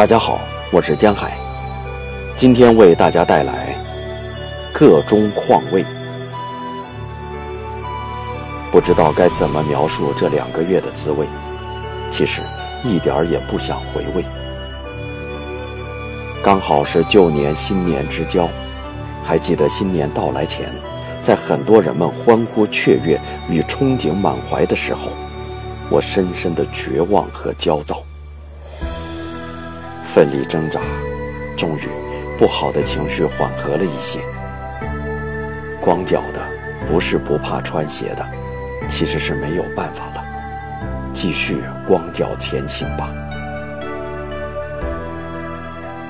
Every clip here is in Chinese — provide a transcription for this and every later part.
大家好，我是江海，今天为大家带来个中况味。不知道该怎么描述这两个月的滋味，其实一点儿也不想回味。刚好是旧年新年之交，还记得新年到来前，在很多人们欢呼雀跃与憧憬满怀的时候，我深深的绝望和焦躁。奋力挣扎，终于，不好的情绪缓和了一些。光脚的不是不怕穿鞋的，其实是没有办法了。继续光脚前行吧。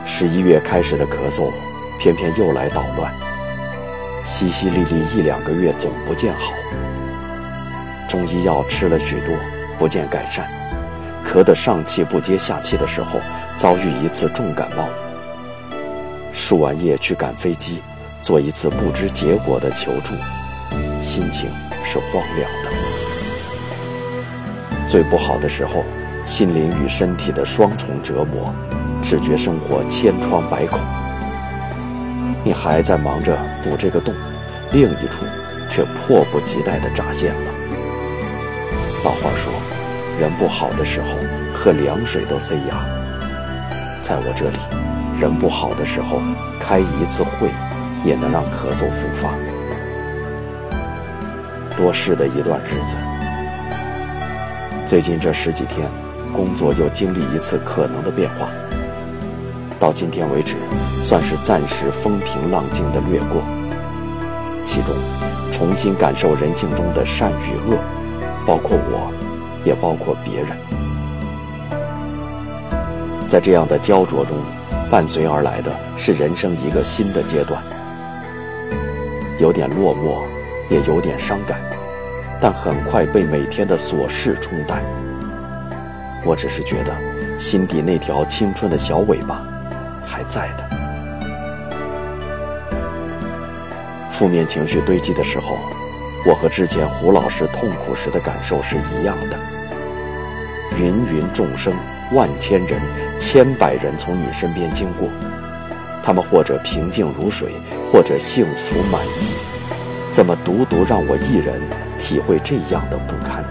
十一月开始的咳嗽，偏偏又来捣乱。淅淅沥沥一两个月总不见好。中医药吃了许多，不见改善。咳得上气不接下气的时候。遭遇一次重感冒，输完液去赶飞机，做一次不知结果的求助，心情是荒凉的。最不好的时候，心灵与身体的双重折磨，只觉生活千疮百孔。你还在忙着补这个洞，另一处却迫不及待地扎线了。老话说，人不好的时候，喝凉水都塞牙。在我这里，人不好的时候，开一次会，也能让咳嗽复发。多事的一段日子。最近这十几天，工作又经历一次可能的变化。到今天为止，算是暂时风平浪静的掠过。其中，重新感受人性中的善与恶，包括我，也包括别人。在这样的焦灼中，伴随而来的是人生一个新的阶段，有点落寞，也有点伤感，但很快被每天的琐事冲淡。我只是觉得，心底那条青春的小尾巴还在的。负面情绪堆积的时候，我和之前胡老师痛苦时的感受是一样的。芸芸众生。万千人、千百人从你身边经过，他们或者平静如水，或者幸福满意，怎么独独让我一人体会这样的不堪？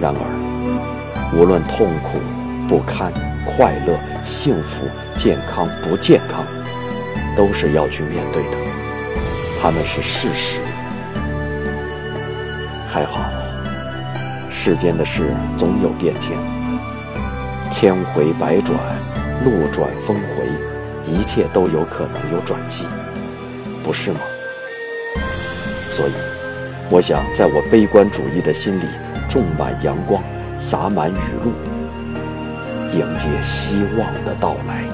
然而，无论痛苦、不堪、快乐、幸福、健康、不健康，都是要去面对的，他们是事实。还好。世间的事总有变迁，千回百转，路转峰回，一切都有可能有转机，不是吗？所以，我想在我悲观主义的心里种满阳光，洒满雨露，迎接希望的到来。